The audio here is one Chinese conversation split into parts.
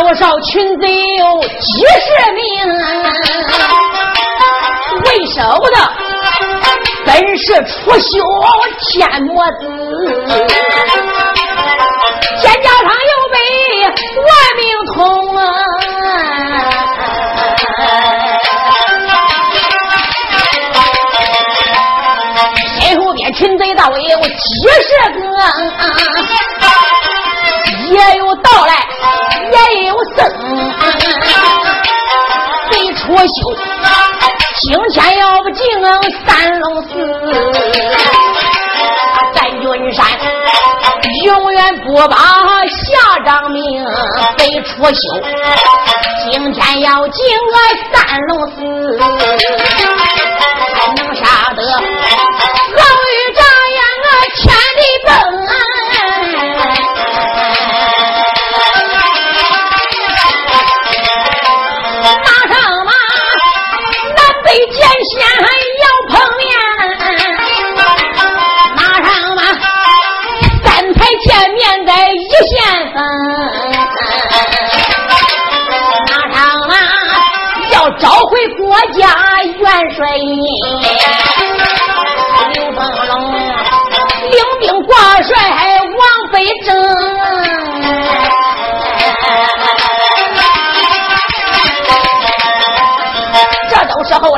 我少群贼有几十名，为首的。本是出修天魔子，肩胛上又背万命通啊！身后边群贼到有几十个，也有到来，也有僧，贼出修。今天要不进三龙寺，咱君山永远不把下张命得出修。今天要进个三龙寺，才能杀得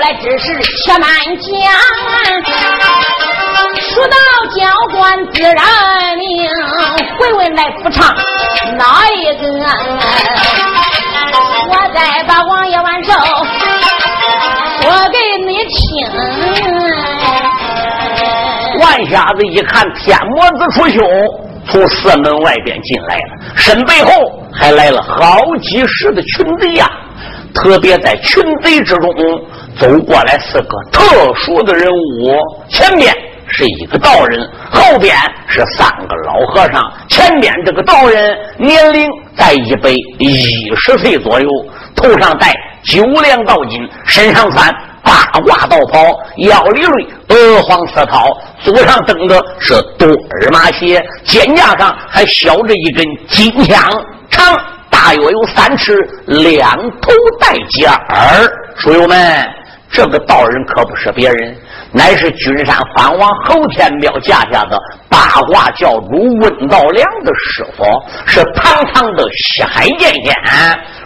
来之事，且慢讲。说到教官自然明，回问来不唱哪一个？我再把王爷万寿说给你听。万瞎子一看天魔子出修从寺门外边进来了，身背后还来了好几十的群贼呀！特别在群贼之中走过来四个特殊的人物，前面是一个道人，后边是三个老和尚。前边这个道人年龄在一百一十岁左右，头上戴九梁道巾，身上穿。八卦道袍，腰里瑞鹅黄色套，左上蹬的是多尔马鞋，肩胛上还削着一根金枪，长大约有三尺，两头带尖儿。书友们，这个道人可不是别人，乃是君山藩王侯天彪架下的八卦教主温道良的师傅，是堂堂的西海剑仙。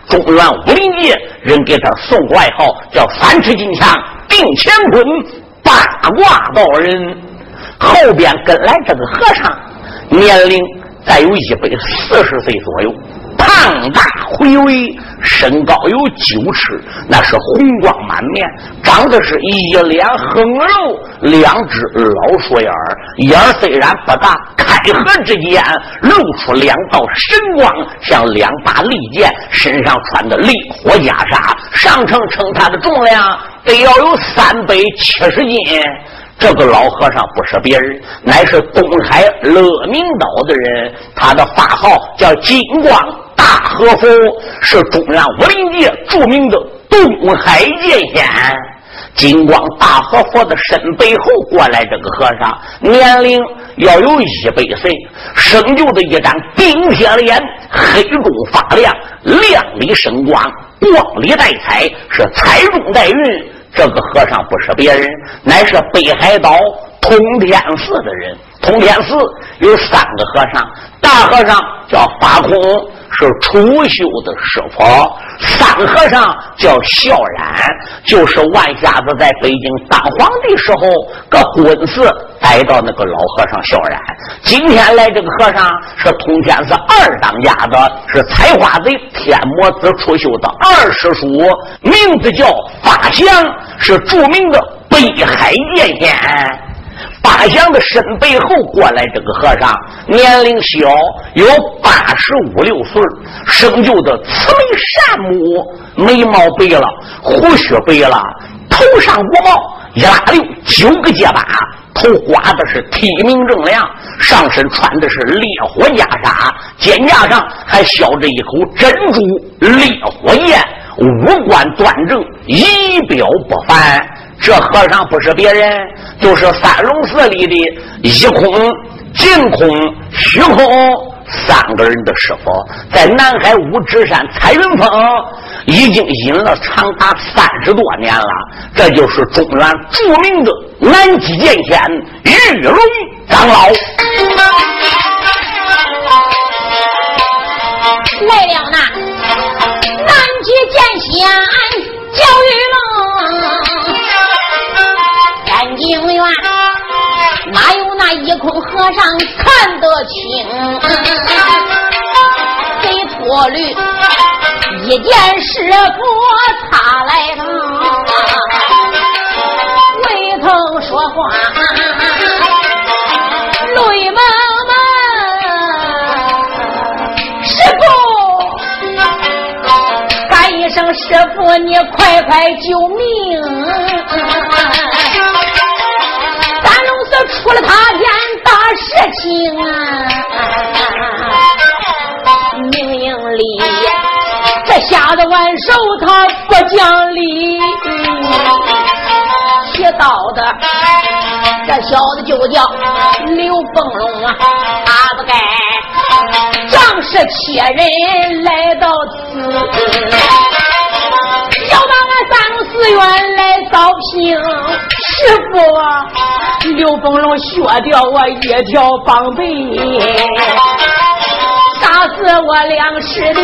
中原武林界人给他送外号叫三尺金枪定乾坤八卦道人，后边跟来这个和尚，年龄再有一百四十岁左右。胖大魁伟，身高有九尺，那是红光满面，长得是一脸横肉，两只老鼠眼儿，眼儿虽然不大，开合之间露出两道神光，像两把利剑。身上穿的烈火袈裟，上称称他的重量得要有三百七十斤。这个老和尚不是别人，乃是东海乐明岛的人，他的法号叫金光。大和佛是中原武林界著名的东海剑仙，金光大和佛的身背后过来这个和尚，年龄要有一百岁，生就的一张冰铁脸，黑中发亮，亮里生光，光里带彩，是彩中带云。这个和尚不是别人，乃是北海道通天寺的人。通天寺有三个和尚，大和尚叫法空。是楚修的师傅，三和尚叫孝然，就是万瞎子在北京当皇帝时候，个婚事带到那个老和尚孝然。今天来这个和尚是通天寺二当家的，是采花贼天魔子出修的二师叔，名字叫法相，是著名的北海剑仙。八祥的身背后过来，这个和尚年龄小，有八十五六岁，生就的慈眉善目，眉毛白了，胡须白了，头上五毛，一拉溜九个结巴，头刮的是体明正亮，上身穿的是烈火袈裟，肩胛上还镶着一口珍珠烈火焰，五官端正，仪表不凡。这和尚不是别人，就是三龙寺里的一空、净空、虚空。三个人的师傅在南海五指山彩云峰已经隐了长达三十多年了，这就是中原著名的南极剑仙玉龙长老。来了那，南极剑仙叫玉哪有那？一空和尚看得清，给脱驴一见师傅他来了，未曾说话，泪蒙蒙。师傅，喊一声师傅，你快快救命！出了他件大事情啊！明营里这下子万寿他不讲理，提刀的这小子就叫刘凤龙啊，他不该仗势欺人来到此，要把俺三龙寺院刀平师傅。刘凤龙削掉我一条膀背，打死我两师弟，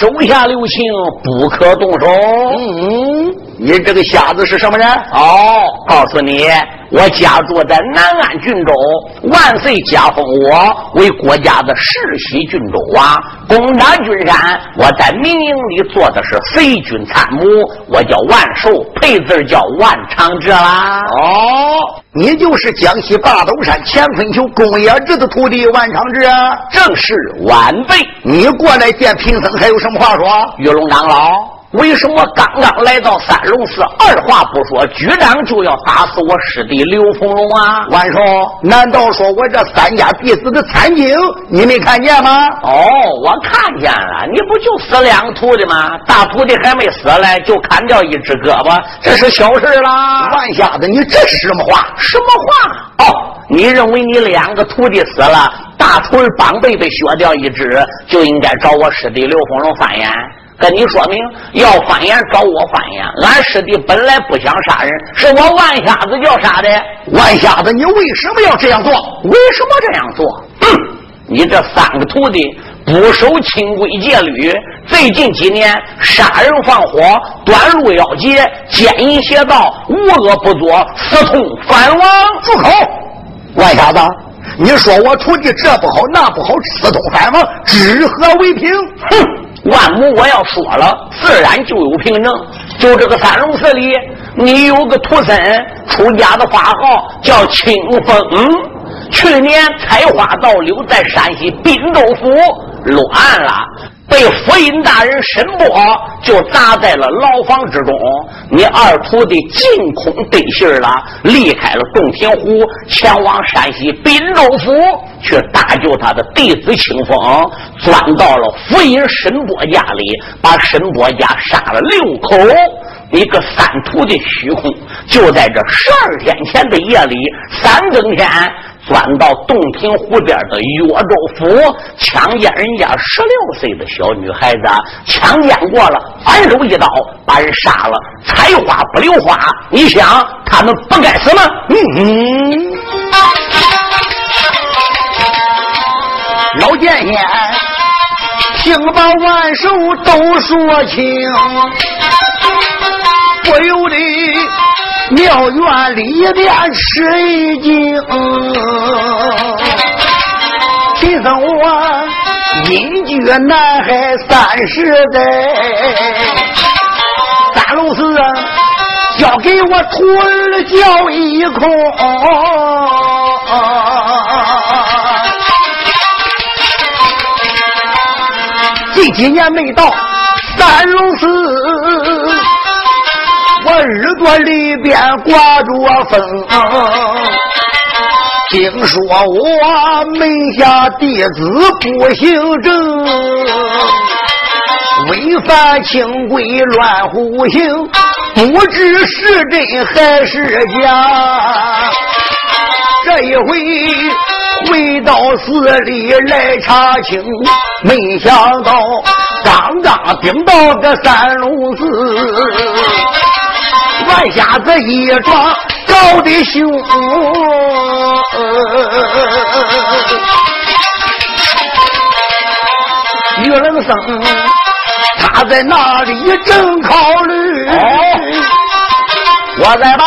手下留情，不可动手。嗯，你这个瞎子是什么人？哦，告诉你。我家住在南安郡州，万岁加封我为国家的世袭郡州啊，攻打君山。我在民营里做的是随军参谋，我叫万寿，配字叫万长志啦。哦，你就是江西八斗山乾坤球公冶制的徒弟万长志啊？正是晚辈。你过来见贫僧，还有什么话说？玉龙长老。为什么刚刚来到三龙寺，二话不说，局长就要打死我师弟刘凤龙啊？万寿，难道说我这三家弟子的惨景你没看见吗？哦，我看见了，你不就死两个徒弟吗？大徒弟还没死嘞，就砍掉一只胳膊，这是小事啦。万瞎子，你这是什么话？什么话？哦，你认为你两个徒弟死了，大徒儿膀背被削掉一只，就应该找我师弟刘凤龙翻眼？跟你说明，要翻眼找我翻眼。俺师弟本来不想杀人，是我万瞎子叫杀的。万瞎子，你为什么要这样做？为什么这样做？哼！你这三个徒弟不不守清规戒律，最近几年杀人放火、短路要劫、奸淫邪道，无恶不作，私通反王。住口！万瞎子，你说我徒弟这不好那不好，私通反王，知何为凭？哼！万亩，我要说了，自然就有凭证。就这个三龙寺里，你有个徒孙出家的法号叫清风。去年采花盗柳，在山西滨州府落案了，被府尹大人审不好，就砸在了牢房之中。你二徒弟净空得信了，离开了洞庭湖，前往山西滨州府去搭救他的弟子清风，钻到了府尹沈波家里，把沈波家杀了六口。一个三徒弟虚空，就在这十二天前的夜里，三更天。钻到洞庭湖边的岳州府，强奸人家十六岁的小女孩子，强奸过了，反手一刀把人杀了，采花不留花。你想他们不该死吗？嗯，老剑仙，听把万寿都说清，不由得。庙院里边吃一惊，贫僧我隐居南海三十载，三龙寺啊交给我徒儿教一空，这几年没到三龙寺。我耳朵里边挂着风，听说我门下弟子不行正，违反清规乱胡行，不知是真还是假。这一回回到寺里来查清，没想到刚刚顶到个三龙寺。万瞎子一撞高的凶，玉人生他在那里正考虑，我在把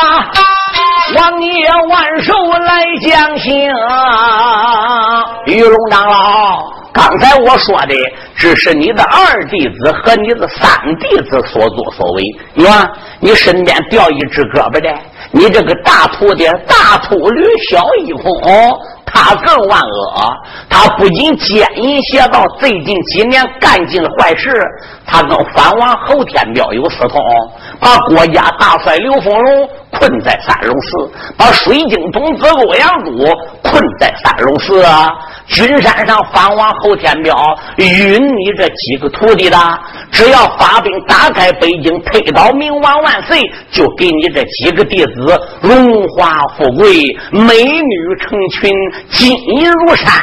王爷万寿来讲行，玉龙长老。刚才我说的只是你的二弟子和你的三弟子所作所为，你看你身边掉一只胳膊的，你这个大徒弟大秃驴小一空，他更万恶，他不仅奸淫邪道，最近几年干尽了坏事，他跟藩王侯天彪有私通，把国家大帅刘丰荣困在三龙寺，把水晶童子欧阳都困在三龙寺啊。君山上藩王侯天彪允你这几个徒弟的，只要发兵打开北京，推倒明王万岁，就给你这几个弟子荣华富贵、美女成群、金银如山。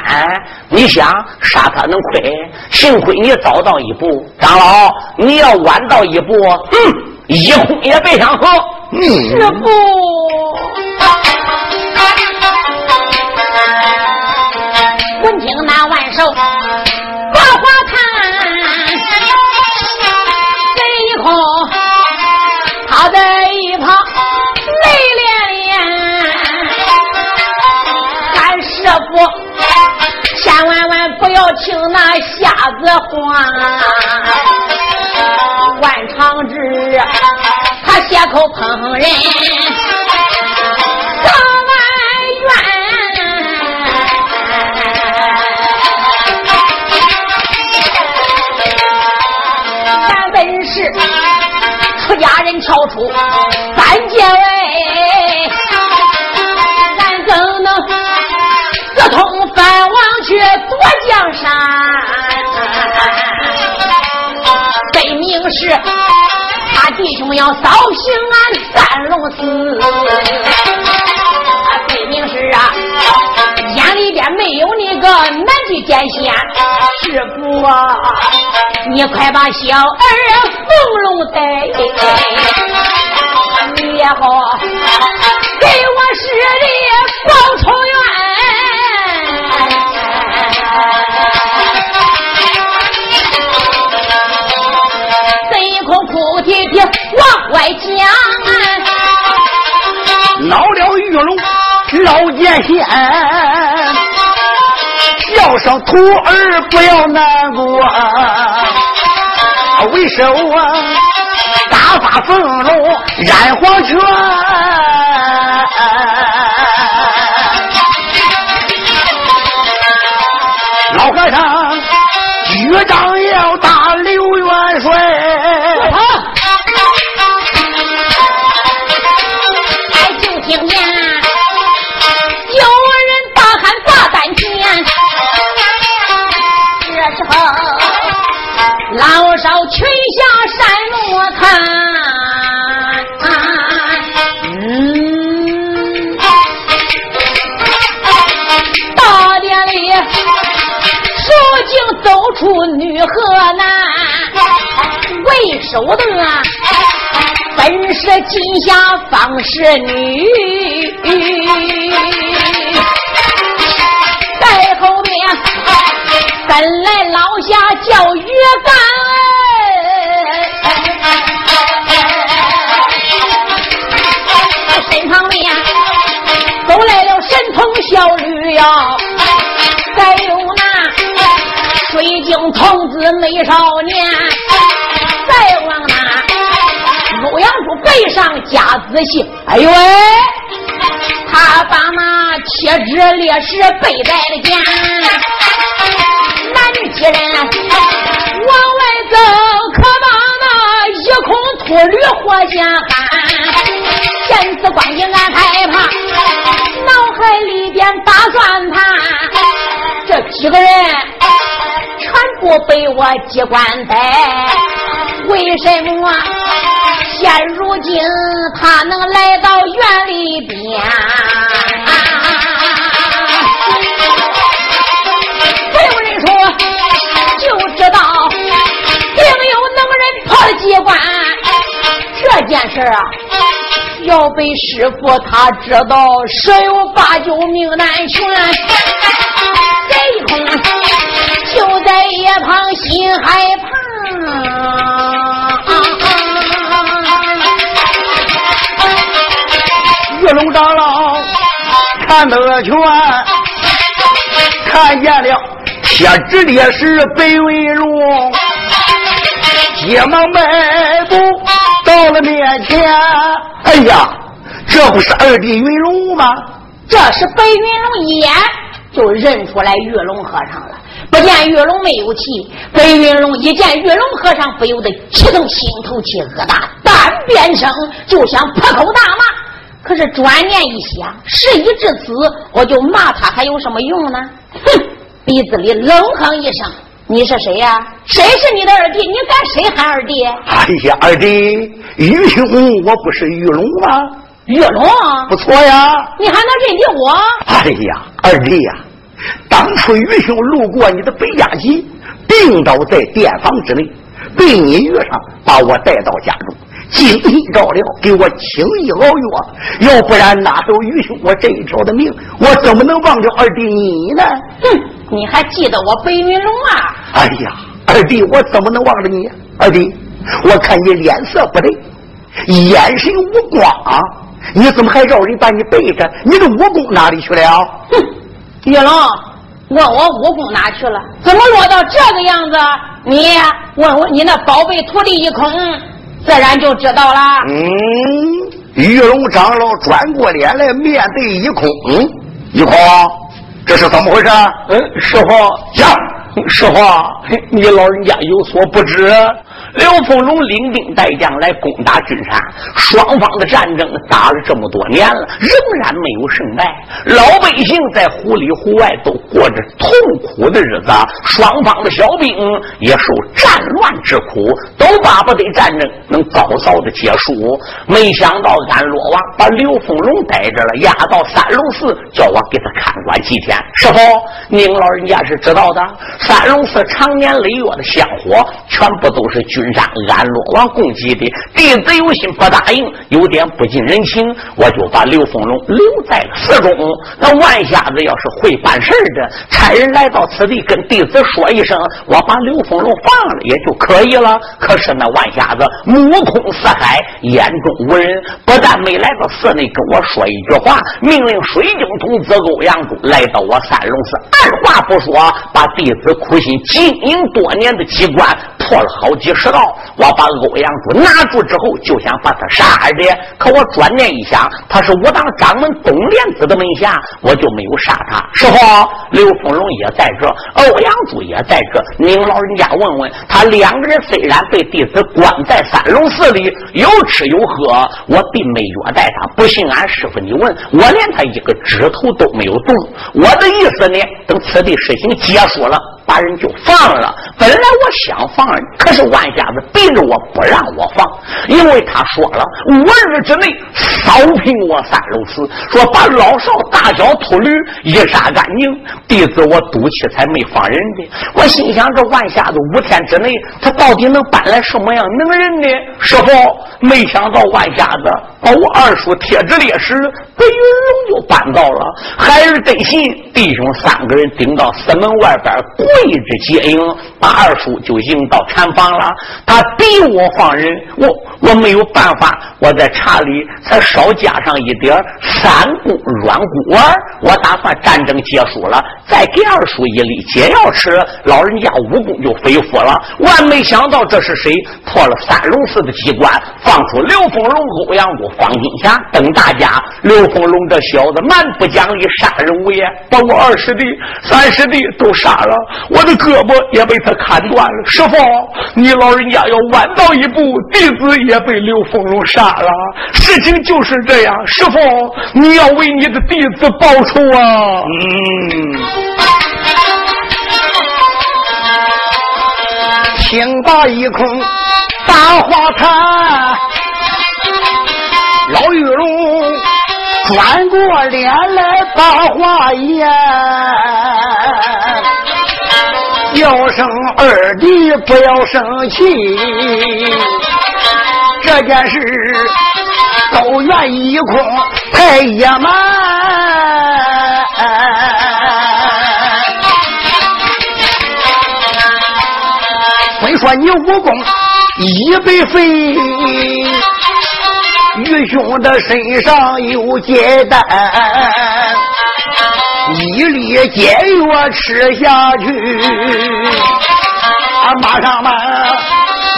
你想杀他能亏？幸亏你早到一步，长老，你要晚到一步，嗯，一哄也别想喝。师傅。闻听那万寿把话谈，这一空他在一旁泪涟涟。俺师傅千万万不要听那瞎子话，他血口喷人。跳出三界外，俺怎能自通藩王去夺江山？分明是弟兄要扫平俺三龙寺，分明是啊，眼里边没有那个南极剑仙师傅啊！你快把小儿凤龙带，你也好给我施礼老剑仙，叫声徒儿不要难过，为首啊，大发风龙染黄泉。老和尚，局长为首的本是金霞方氏女，在后面跟来老下叫岳干，身旁边走来了神童小吕呀，再有那。水晶童子美少年，背上加仔细，哎呦喂，他把那铁纸烈士背在了肩，男女几人往外走，可把那一空秃驴活下喊，见此光景俺害怕，脑海里边打算盘，这几个人。全部被我机关逮，为什么现如今他能来到院里边？不用人说就知道，定有能人破了机关。这件事啊，要被师傅他知道，十有八九命难全。这一空。就在一旁心害怕，龙长老看得全，看见了铁纸烈士白云龙，急忙迈步到了面前。哎呀，这不是二弟云龙吗？这是白云龙一眼就认出来玉龙和尚了。不见玉龙没有气，白云龙一见玉龙和尚，不由得气动心头气，恶大胆边声，就想破口大骂。可是转念一想，事已至此，我就骂他还有什么用呢？哼！鼻子里冷哼一声：“你是谁呀？谁是你的二弟？你敢谁喊二弟？”哎呀，二弟，玉兄，我不是玉龙吗？玉龙，不错呀，你还能认得我？哎呀，二弟呀！当初玉兄路过你的北家集，病倒在店房之内，被你遇上，把我带到家中，精心照料，给我轻医熬药。要不然哪有余兄我这一条的命？我怎么能忘掉二弟你呢？哼，你还记得我白云龙啊？哎呀，二弟，我怎么能忘了你？二弟，我看你脸色不对，眼神无光，你怎么还让人把你背着？你的武功哪里去了？哼！玉龙，问我武功哪去了？怎么落到这个样子？你问问你那宝贝徒弟一空，自然就知道了。嗯，玉龙长老转过脸来面对一空，嗯，一空，这是怎么回事？嗯，师傅，讲，师傅，你老人家有所不知。刘凤龙领兵带将来攻打君山，双方的战争打了这么多年了，仍然没有胜败。老百姓在湖里湖外都过着痛苦的日子，双方的小兵也受战乱之苦，都巴不得战争能早早的结束。没想到俺罗王把刘凤龙逮着了，押到三龙寺，叫我给他看管几天。师傅，您老人家是知道的，三龙寺常年累月的香火，全部都是。君山安罗王供给的，弟子有心不答应，有点不近人情，我就把刘凤龙留在了寺中。那万瞎子要是会办事的，差人来到此地跟弟子说一声，我把刘凤龙放了也就可以了。可是那万瞎子目空四海，眼中无人，不但没来到寺内跟我说一句话，命令水晶童子欧阳柱来到我三龙寺，二话不说，把弟子苦心经营多年的机关。破了好几十道，我把欧阳珠拿住之后，就想把他杀的。可我转念一想，他是武当掌门东莲子的门下，我就没有杀他。师傅，刘凤龙也在这，欧阳珠也在这。您老人家问问他，两个人虽然被弟子关在三龙寺里，有吃有喝，我并没虐待他。不信俺师傅，你问我，连他一个指头都没有动。我的意思呢，等此地事情结束了。把人就放了。本来我想放人，可是万瞎子逼着我不让我放，因为他说了五日之内扫平我三楼寺，说把老少大小秃驴一杀干净。弟子我赌气才没放人的。我心想这万瞎子五天之内，他到底能搬来什么样能人呢？师傅，没想到万瞎子把我二叔贴纸烈士白云龙就搬到了，还是得信弟兄三个人顶到寺门外边一直接应，把二叔就迎到禅房了。他逼我放人，我我没有办法，我在茶里才少加上一点三公软骨丸。我打算战争结束了，再给二叔一粒解药吃，老人家武功就恢复了。万没想到这是谁破了三龙寺的机关，放出刘凤龙、欧阳谷、方金霞等大家。刘凤龙这小子蛮不讲理，杀人无眼，把我二师弟、三师弟都杀了。我的胳膊也被他砍断了，师傅，你老人家要晚到一步，弟子也被刘凤荣杀了。事情就是这样，师傅，你要为你的弟子报仇啊！嗯，听罢一空大花坛，老玉龙转过脸来把话言。要生二弟不要生气，这件事都怨一空太野蛮。虽说你武功一百分，愚兄的身上有结丹。一粒解药吃下去，啊，马上嘛，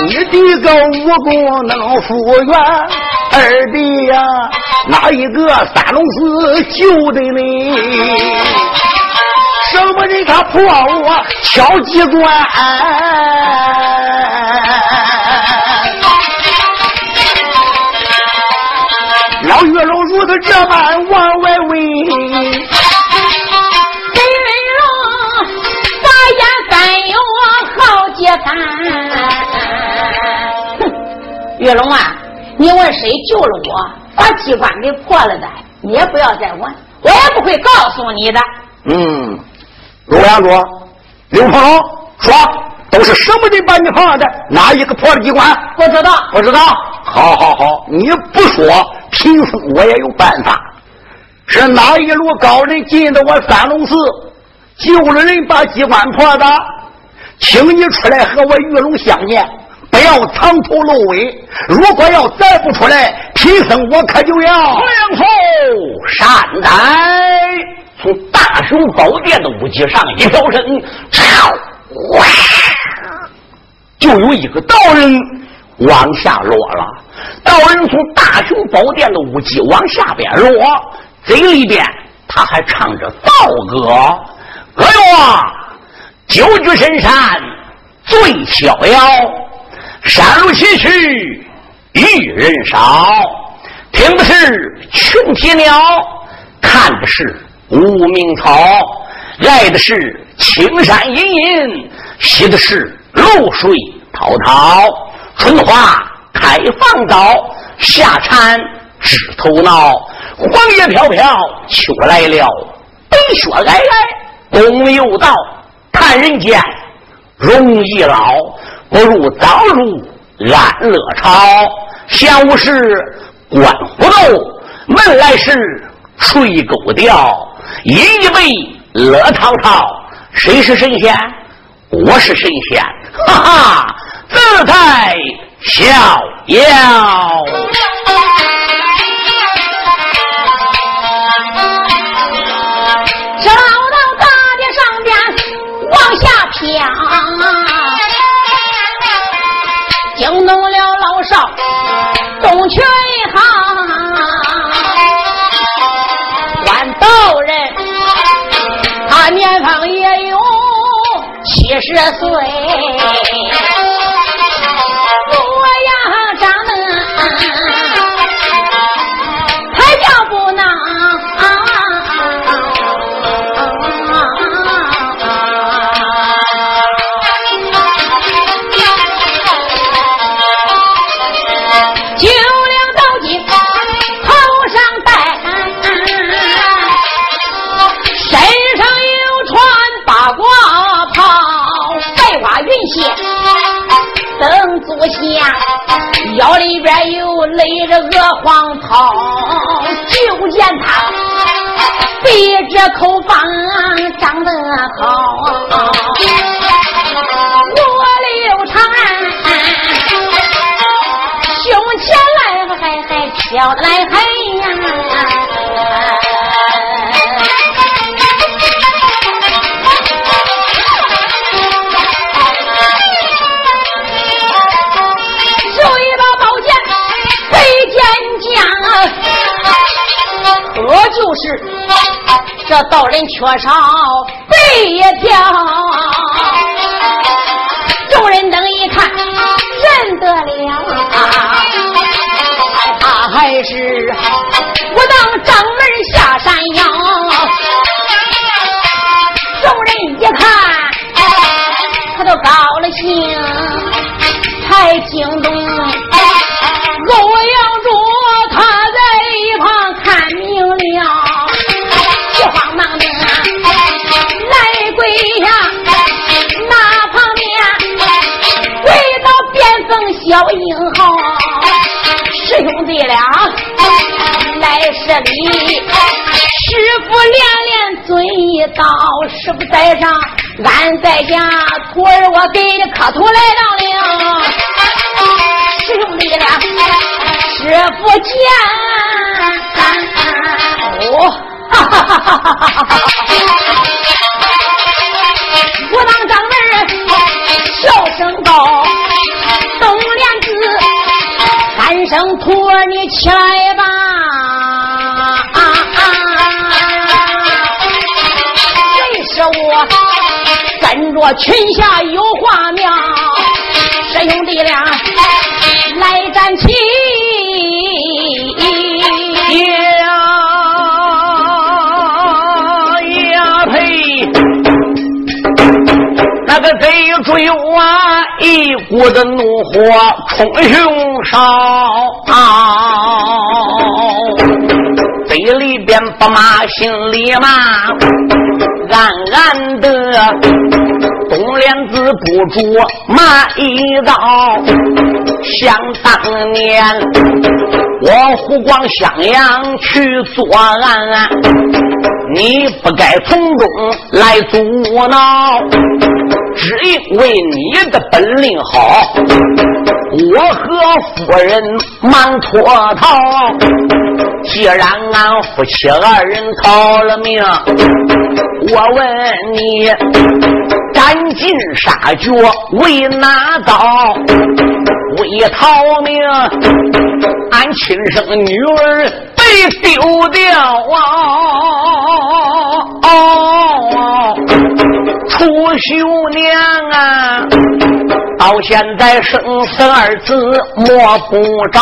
你的个武功能复原。二弟呀，哪一个三龙寺救的你？什么人他破我敲机关？老月老如此这般往外问。哼，月龙啊，你问谁救了我，把机关给破了的，你也不要再问，我也不会告诉你的。嗯，陆阳卓、刘鹏龙说，都是什么人把你放的？哪一个破了机关？不知道，不知道。好好好，你不说，贫僧我也有办法。是哪一路高人进的我三龙寺，救了人，把机关破的？请你出来和我玉龙相见，不要藏头露尾。如果要再不出来，贫僧我可就要两头善哉！从大雄宝殿的屋脊上一飘身，哗，就有一个道人往下落了。道人从大雄宝殿的屋脊往下边落，嘴里边他还唱着道歌：“哎呦啊。”九曲深山最逍遥，山路崎岖遇人少。听的是群啼鸟，看的是无名草，来的是青山隐隐，写的是露水滔滔。春花开放早，夏蝉枝头闹。黄叶飘飘，秋来了，白雪皑皑，冬又到。看人间容易老，不如早入安乐巢，闲无事观虎斗，闷来时吹狗调，饮一杯乐滔滔。谁是神仙？我是神仙，哈哈，自在逍遥。十岁。腰里边又勒着鹅黄袍，就见他背着口方长得好，我刘长胸前来还还飘来还是这道人缺少背一条，众人等一看认得了，他还是我当掌门下山腰。众人一看，他都高了兴，才惊动小英豪，师兄弟俩来这里，师傅连连尊一道，师傅在上，俺在家，徒儿我给的磕头来到了，师兄弟俩，师傅见，哦，哈哈哈哈哈哈。声徒儿，你起来吧！谁是我跟着群下有话苗？师兄弟俩来战起！那个贼追啊，我的怒火冲胸烧，嘴里边不骂，心里骂，暗暗的东帘子不住骂一道。想当年我湖广襄阳去作案，你不该从中来阻挠。只因为你的本领好，我和夫人忙脱逃。既然俺夫妻二人逃了命，我问你，赶尽杀绝为哪遭？为逃命，俺亲生女儿被丢掉啊！楚秀娘啊，到现在生死二字摸不着。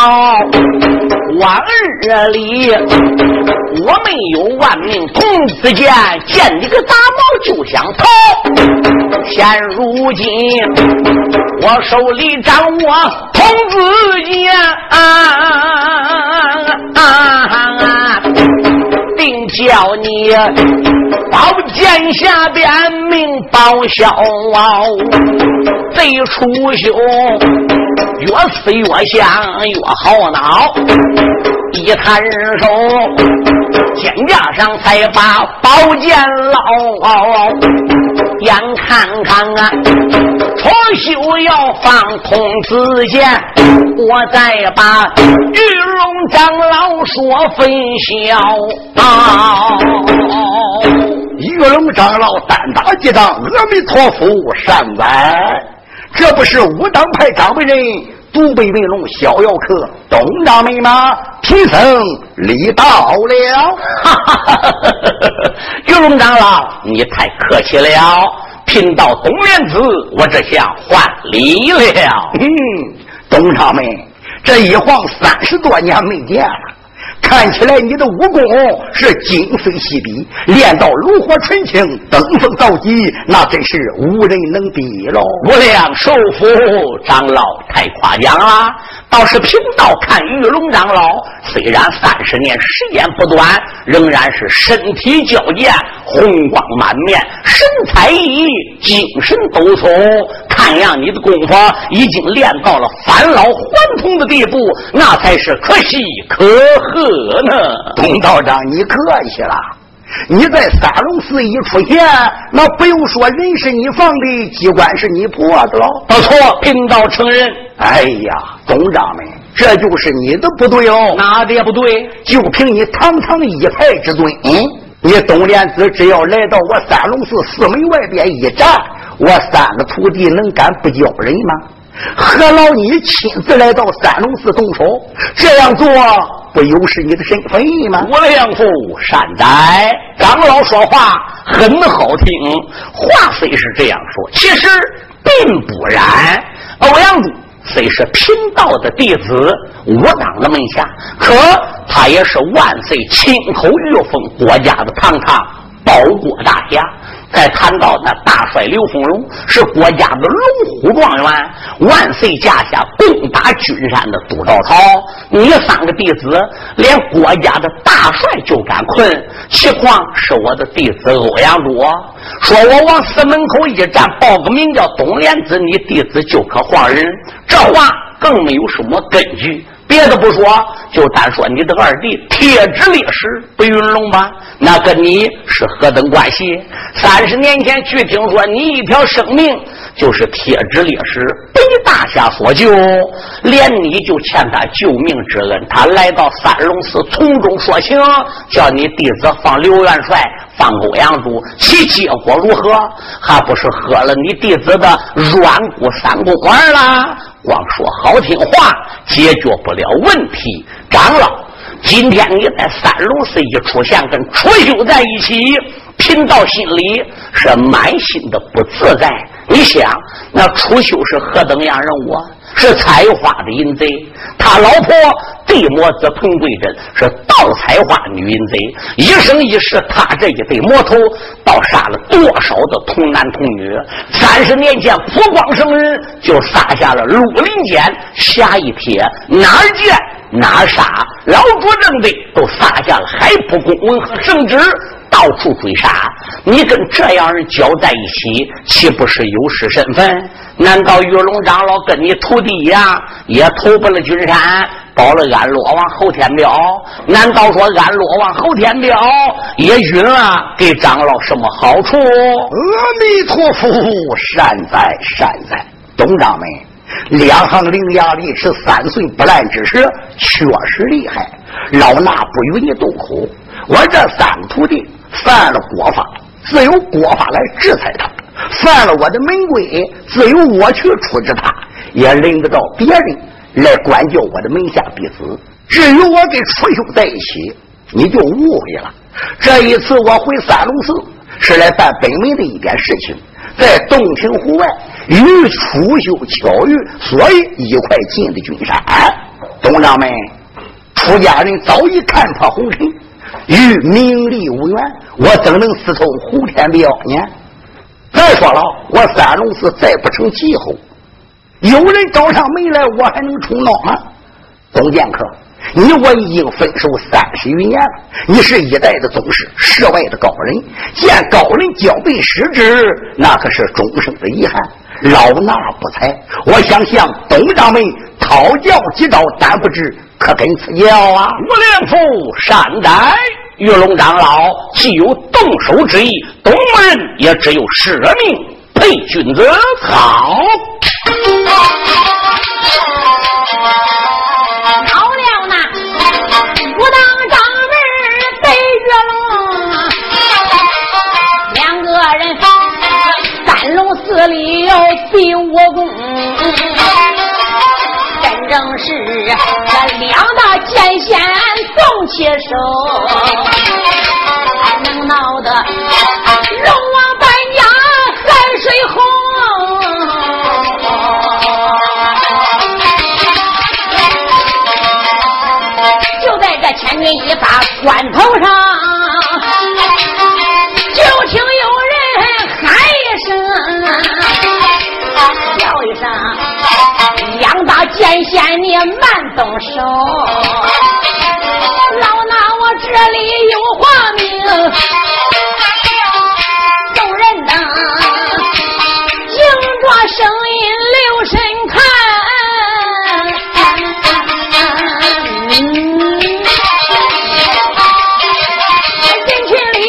往日里我没有万命童子剑，见你个杂毛就想逃。现如今我手里掌握童子剑。定叫你宝剑下边命报销，贼出休。越死越想越好恼，一摊手，肩架上才把宝剑捞，眼看看啊，楚秀要放童子剑，我再把玉龙长老说分晓啊。玉龙长老单打几仗，阿弥陀佛，善哉！这不是武当派掌门人独北文龙逍遥客东掌门吗？贫僧礼到了。哈哈哈哈哈！玉龙长老，你太客气了。贫道董莲子，我这下还礼了。嗯，董掌们，这一晃三十多年没见了。看起来你的武功是今非昔比，练到炉火纯青、登峰造极，那真是无人能比喽！无量寿佛长老太夸奖了，倒是贫道看玉龙长老，虽然三十年时间不短，仍然是身体矫健，红光满面，神采奕奕，精神抖擞。看样你的功夫已经练到了返老还童的地步，那才是可喜可贺。呢，董道长，你客气了。你在三龙寺一出现，那不用说，人是你放的，机关是你破的喽。不错，贫道承认。哎呀，董掌门，这就是你的不对哦。哪的也不对？就凭你堂堂一派之尊，嗯你董莲子只要来到我三龙寺寺门外边一站，我三个徒弟能敢不叫人吗？何劳你亲自来到三龙寺动手？这样做不有失你的身份吗？我的养父善哉，长老说话很好听，话虽是这样说，其实并不然。欧阳柱虽是贫道的弟子，我当的门下，可他也是万岁亲口御封国家的堂堂保国大侠。再谈到那大帅刘丰荣是国家的龙虎状元，万岁驾下攻打君山的杜兆涛，你三个弟子连国家的大帅就敢困，何况是我的弟子欧阳柱？说我往寺门口一站，报个名叫东莲子，你弟子就可换人，这话更没有什么根据。别的不说，就单说你的二弟铁指烈士白云龙吧，那跟你是何等关系？三十年前，据听说你一条生命就是铁指烈士被大侠所救，连你就欠他救命之恩。他来到三龙寺，从中说情，叫你弟子放刘元帅，放欧阳柱，其结果如何？还不是喝了你弟子的软骨三公丸啦？光说好听话，解决不了问题。长老，今天你在三龙寺一出现，跟楚修在一起，贫道心里是满心的不自在。你想，那楚秀是何等样人物啊？是采花的淫贼。他老婆地魔子彭贵珍是盗采花女淫贼。一生一世，他这一对魔头，倒杀了多少的童男童女？三十年前，普光圣人就撒下了绿林间下一帖，哪儿见哪儿杀。老主正的都撒下了海不公文和圣旨。到处追杀，你跟这样人交在一起，岂不是有失身份？难道玉龙长老跟你徒弟一样，也投奔了君山，保了安罗王侯天彪？难道说安罗王侯天彪也允了给长老什么好处？阿弥陀佛，善哉善哉，董掌门，两行伶牙俐齿、三寸不烂之舌，确实厉害。老衲不与你动口，我这三个徒弟。犯了国法，自有国法来制裁他；犯了我的门规，自有我去处置他，也轮不到别人来管教我的门下弟子。至于我跟楚秀在一起，你就误会了。这一次我回三龙寺，是来办本门的一点事情，在洞庭湖外与楚秀巧遇，所以一块进的君山。董掌门，出家人早已看破红尘。与名利无缘，我怎能私通胡天彪呢？再说了，我三龙寺再不成气候，有人找上门来，我还能充闹吗？董剑客，你我已经分手三十余年了，你是一代的宗师，世外的高人，见高人交臂失之，那可是终生的遗憾。老衲不才，我想向东掌门讨教几招，但不知可跟赐教啊？五连福善哉！玉龙长老既有动手之意，东门也只有舍命陪君子。好，好了那武当掌门白月龙，两个人三龙寺里要比武功。正是这两大剑仙动起手，能闹得龙王搬家海水红。就在这千钧一发关头上。慢动手，老衲我这里有话明，众人等听着声音留神看，人群里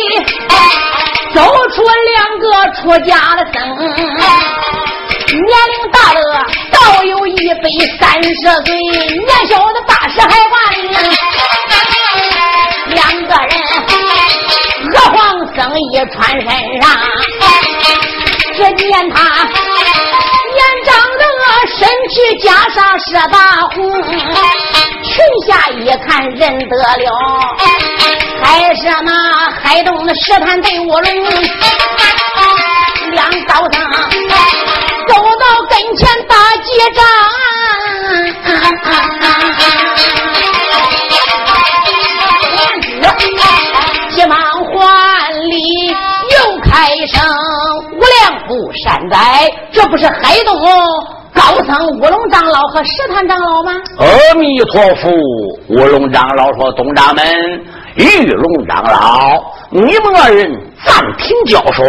走出两个出家的僧，年龄大的。倒有一百三十岁，的八十还挂名。两个人，娥皇僧衣穿身上，只见他年长的身躯加上是大红，裙下一看认得了，还是那海东的石潭对卧龙，两道僧。走到跟前打结仗，急现在！这不是海东高僧乌龙长老和石坛长老吗？”阿弥陀佛！乌龙长老说：“东掌门，玉龙长老，你们二人暂停交手，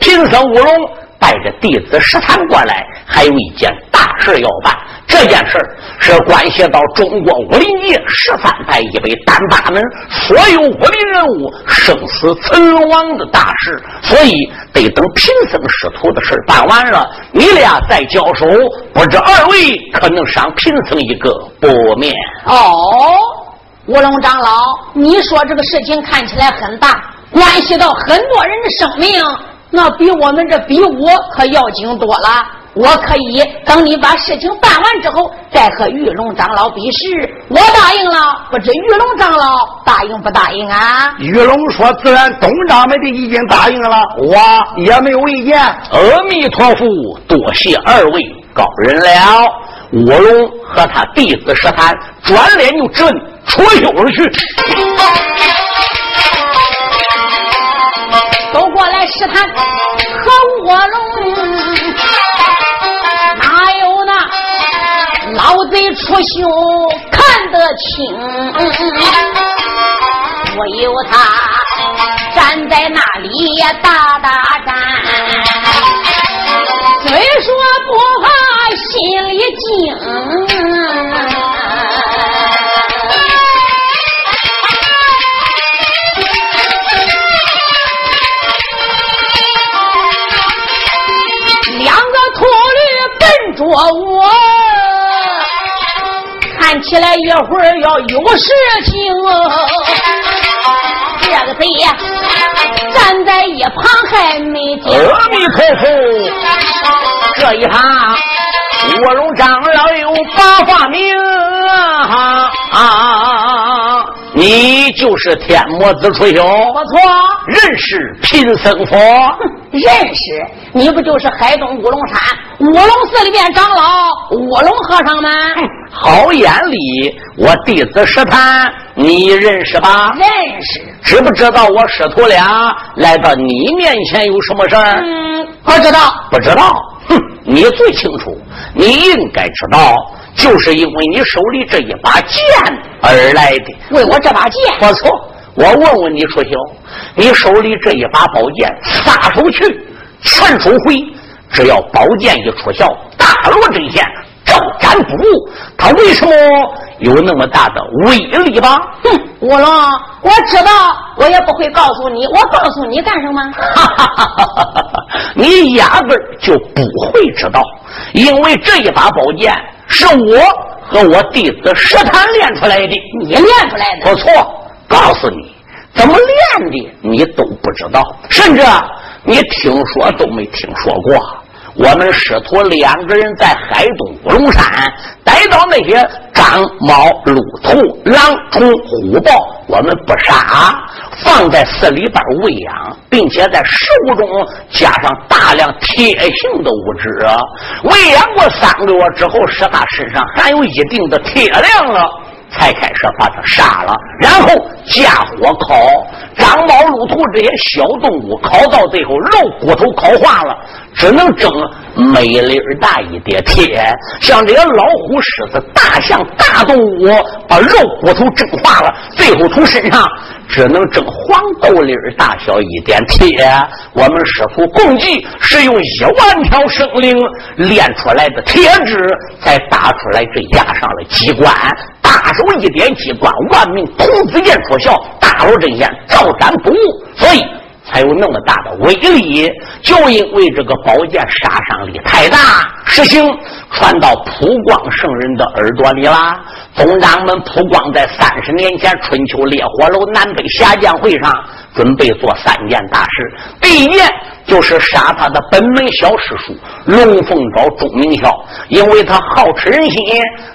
贫僧乌龙。”带着弟子石坛过来，还有一件大事要办。这件事是关系到中国武林界十三派一百单八门所有武林人物生死存亡的大事，所以得等贫僧师徒的事办完了，你俩再交手。不知二位可能赏贫僧一个薄面？哦，乌龙长老，你说这个事情看起来很大，关系到很多人的生命。那比我们这比武可要紧多了。我可以等你把事情办完之后，再和玉龙长老比试。我答应了，不知玉龙长老答应不答应啊？玉龙说：“自然，东掌门的已经答应了，我也没有意见。”阿弥陀佛，多谢二位高人了。卧龙和他弟子石谈，转脸就直奔出修而去。都过来试探和卧龙，出修看得清？我有他站在那里打打战，虽说不怕心里惊。说我看起来一会儿要有事情，这个贼呀站在一旁还没见。阿弥陀佛，这一趟卧龙长老有八法名啊！你就是天魔子出修，不错，认识贫僧佛。认识，你不就是海东乌龙山乌龙寺里面长老乌龙和尚吗？好眼力，我弟子石潭，你认识吧？认识，知不知道我师徒俩来到你面前有什么事儿？嗯，不知道，不知道。哼，你最清楚，你应该知道，就是因为你手里这一把剑而来的。为我这把剑？不错。我问问你，楚修，你手里这一把宝剑撒手去，全收回，只要宝剑一出鞘，大罗阵线照斩不误。他为什么有那么大的威力吧？哼，五龙，我知道，我也不会告诉你。我告诉你干什么？哈哈哈哈哈你压根就不会知道，因为这一把宝剑是我和我弟子石坦练出来的。你练出来的？不错，告诉你，怎么练的你都不知道，甚至你听说都没听说过。我们师徒两个人在海东五龙山逮到那些张猫、鹿、兔、狼、虫、虎、豹，我们不杀，放在寺里边喂养，并且在食物中加上大量铁性的物质。喂养过三个月之后，使他身上含有一定的铁量了。才开始把它杀了，然后加火烤，长毛鹿兔这些小动物烤到最后，肉骨头烤化了，只能蒸美粒儿大一点铁。像这些老虎、狮子、大象、大动物，把肉骨头蒸化了，最后从身上只能整黄豆粒儿大小一点铁。我们师傅共计是用一万条生灵炼出来的铁质，才打出来这架上了机关。大手一点机关，万命童子剑出鞘，大罗阵线照斩不误，所以才有那么大的威力。就因为这个宝剑杀伤力太大，实行传到普光圣人的耳朵里啦。总长们普光在三十年前春秋烈火楼南北下剑会上，准备做三件大事。第一件就是杀他的本门小师叔龙凤爪钟明孝，因为他好吃人心，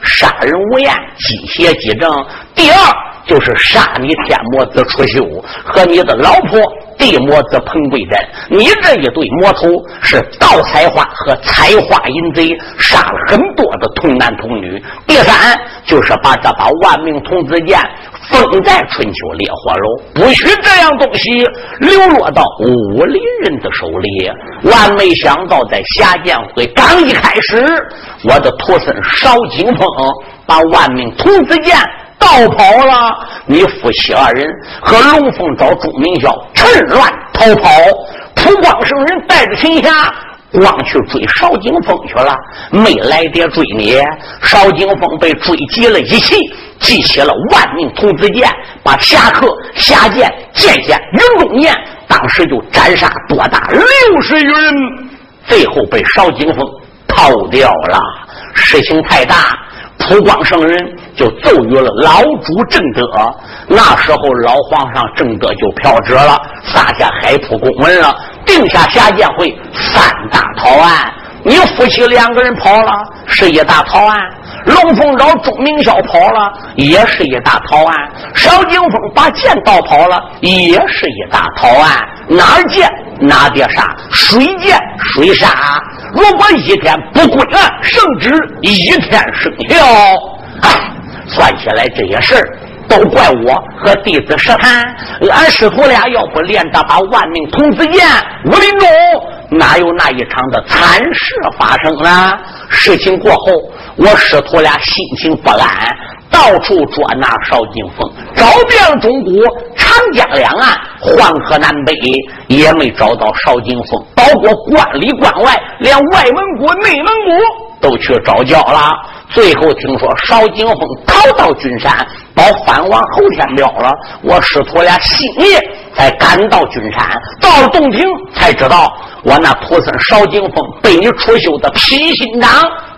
杀人无厌，机邪机正。第二就是杀你天魔子出修和你的老婆地魔子彭贵珍，你这一对魔头是盗采花和采花淫贼，杀了很多的童男童女。第三就是把这把万命童子剑。封在春秋烈火楼，不许这样东西流落到武林人的手里。万没想到，在下剑会刚一开始，我的徒孙邵金凤把万命童子剑逃跑了。你夫妻二人和龙凤找朱明孝趁乱逃跑，普光圣人带着秦霞。光去追邵景峰去了，没来得追你。邵景峰被追急了，一气记起了万命童子剑，把侠客、侠剑、剑剑、云中剑，当时就斩杀多达六十余人，最后被邵景峰逃掉了。事情太大。普光圣人就奏于了老主正德，那时候老皇上正德就飘折了，撒下海普公文了，定下下界会三大逃案。你夫妻两个人跑了，是一大逃案；龙凤爪钟明孝跑了，也是一大逃案；邵景峰把剑盗跑了，也是一大逃案。哪儿剑哪点杀，水剑水杀。如果一天不归案，圣旨一天生效。哎，算起来这些事儿都怪我和弟子石坦，俺师徒俩要不练得把万命童子剑，武林中哪有那一场的惨事发生呢？事情过后，我师徒俩心情不安。到处捉拿邵金凤，找遍了中国长江两岸、黄河南北，也没找到邵金凤。包括关里关外，连外蒙古、内蒙古都去找教了。最后听说邵金凤逃到君山，把藩王侯天彪了。我师徒俩星夜才赶到君山，到了洞庭才知道，我那徒孙邵金凤被你出修的披心掌。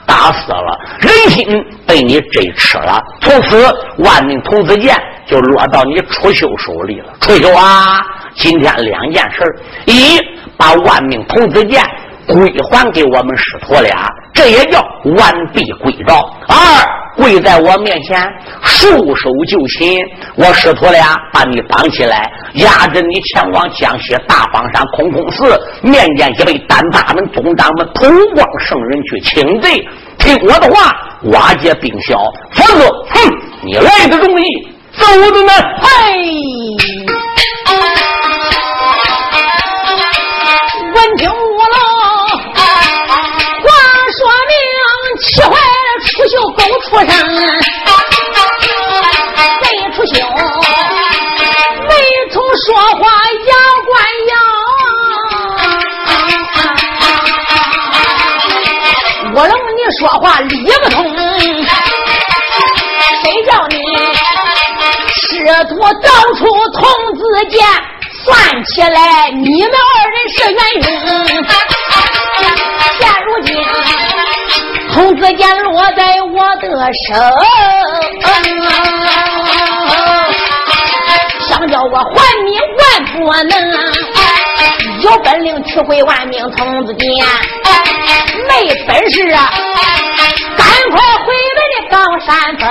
打死了，人心被你追吃了，从此万命童子剑就落到你楚秀手里了。楚秀啊，今天两件事：一把万命童子剑归还给我们师徒俩，这也叫完璧归赵；二跪在我面前束手就擒，我师徒俩把你绑起来，押着你前往江西大方山空空寺面见一位丹大门宗长们普光圣人去请罪。听我的话，瓦解冰消，否则，哼，你来的容易，走的难。嘿，闻听我了，话说明，气坏了出秀狗出生，贼出秀，没从说话牙关咬。说话理不通，谁叫你师徒到处童子见？算起来，你们二人是元凶。现如今，童子剑落在我的手，想叫我还你万不能，有本领取回万命童子剑，没本事啊，赶快回来的高山峰，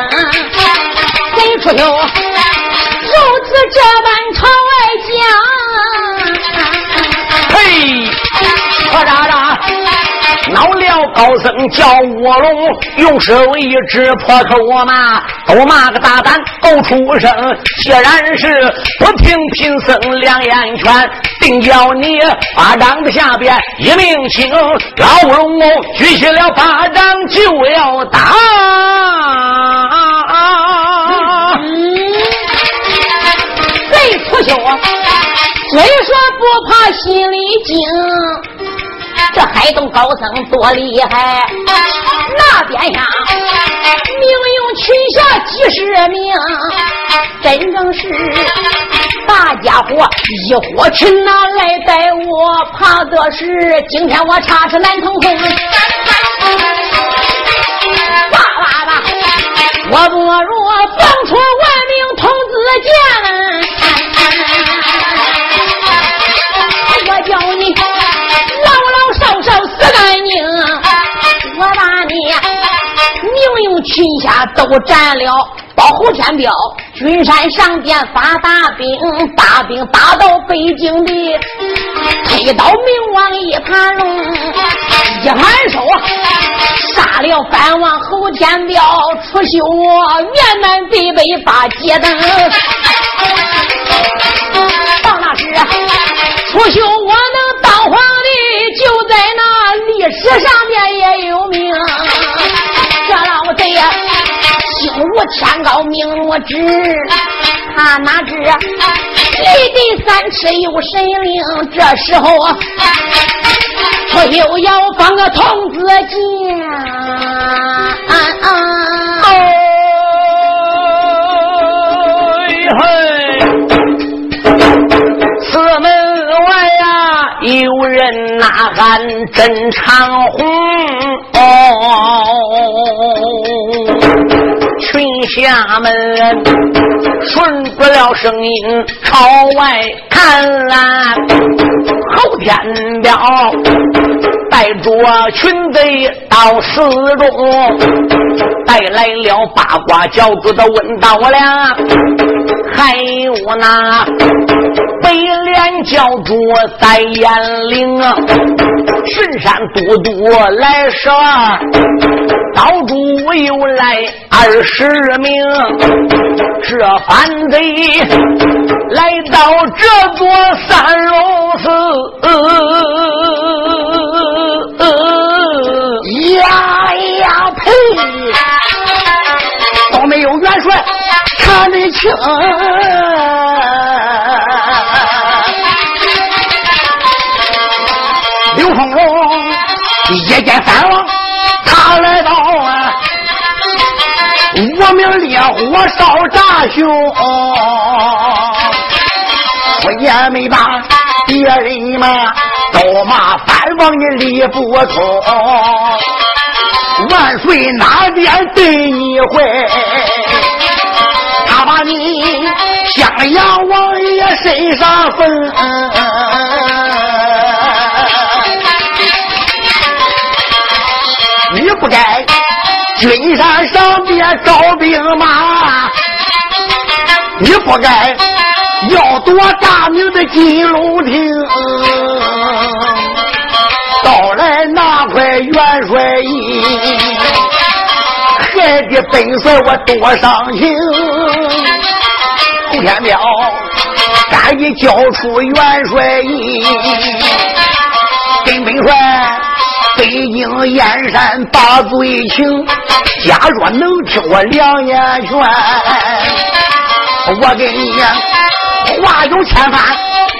谁出头，如此这般朝外讲，嘿，何渣渣，恼了高僧叫卧龙，用手一指破口骂，都骂个大胆狗畜生，显然是不听贫僧两眼劝，定叫你巴掌的下边一命轻。老龙举起了巴掌就要打。不休啊！虽说不怕心里惊，这海东高僧多厉害！那边上命用群侠几十名，真正是大家伙一伙群哪来带我？怕的是今天我插翅难腾空。哇哇哇！我不如放出万名童子剑。都占了保护天彪，君山上边发大兵，大兵打到北京的，推倒明王一盘龙，一盘手杀了藩王侯天彪，出修我原南北北把街灯。到那时，出修我能当皇帝，就在那历史上面也有名。我天高命我知，他哪知雷地三尺有神灵？这时候我又要放个童子剑，四门外呀，有人呐喊真长虹哦。群侠们顺不了声音朝外看啊，后天彪带着群贼到寺中，带来了八卦教主的问道了，还有那北连教主在延陵啊，神山都督来说，道主又来二十名，这反贼来到这座三龙寺，呀呀呸！都没有元帅看得清，一见三王，他来到啊。我名烈火烧炸熊，我也没把别人骂，都骂藩王你理不通。万岁哪边对你坏？他把你襄阳王爷身上分。不该。军山上边招兵马，你不该要夺大明的金龙亭。到来那块元帅印，害得本帅我多伤心。侯天彪赶紧交出元帅印，跟本帅。北京燕山把罪情，假若能听我两言劝，我跟你讲话有千番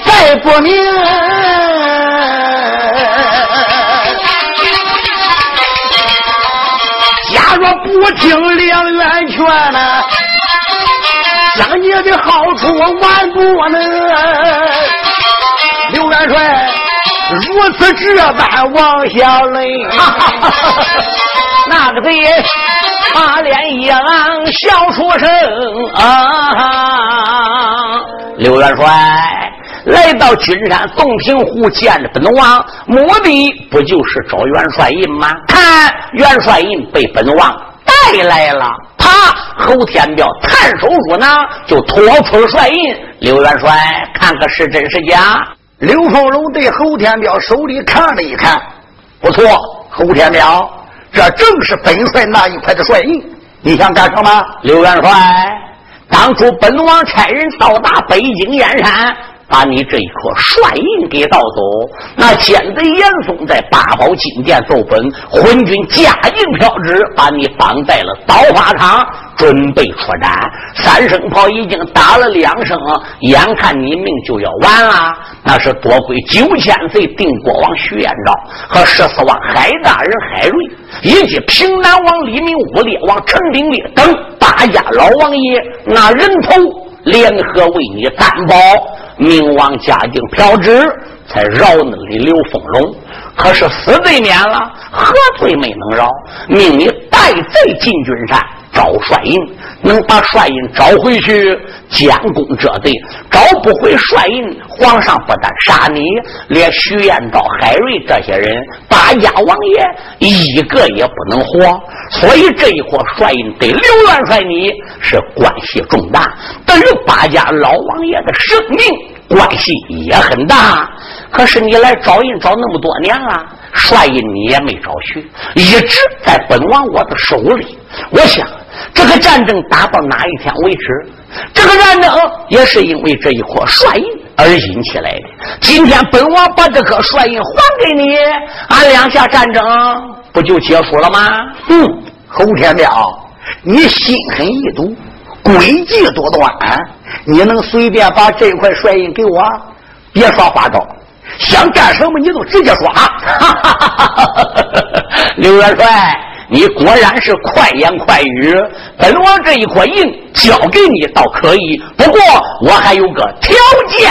再不明。假若不听两言劝呢，将你的好处我完不能。如此这般往下泪，那个贼把脸一昂，笑出声啊！刘元帅。来到君山洞庭湖见着本王，目的不就是找元帅印吗？看元帅印被本王带来了，啪！侯天彪探手术呢，就拖出了帅印。刘元帅，看看是真是假？刘凤龙对侯天彪手里看了一看，不错，侯天彪，这正是本帅那一块的帅印。你想干什么？刘元帅，当初本王差人到达北京燕山。把你这一颗帅印给盗走，那奸贼严嵩在八宝金殿奏本，昏君驾印飘旨，把你绑在了刀法场，准备出战。三声炮已经打了两声，眼看你命就要完了。那是多亏九千岁定国王徐延昭和十四王海大人海瑞，以及平南王李明武烈王陈炳烈等八家老王爷，那人头联合为你担保。明王嘉靖飘旨，才饶了你刘凤荣。可是死罪免了，何罪没能饶？命你带罪进军山。招帅印，能把帅印招回去，监攻这贼；招不回帅印，皇上不但杀你，连徐彦昭、海瑞这些人，八家王爷一个也不能活。所以这一伙帅印对刘元帅你是关系重大，对于八家老王爷的生命关系也很大。可是你来找印找那么多年了，帅印你也没找去，一直在本王我的手里。我想。这个战争打到哪一天为止？这个战争也是因为这一颗帅印而引起来的。今天本王把这颗帅印还给你，俺两下战争不就结束了吗？哼，侯天彪，你心狠意毒，诡计多端，你能随便把这块帅印给我？别耍花招，想干什么你都直接说啊！刘元帅。你果然是快言快语，本王这一块硬交给你倒可以，不过我还有个条件。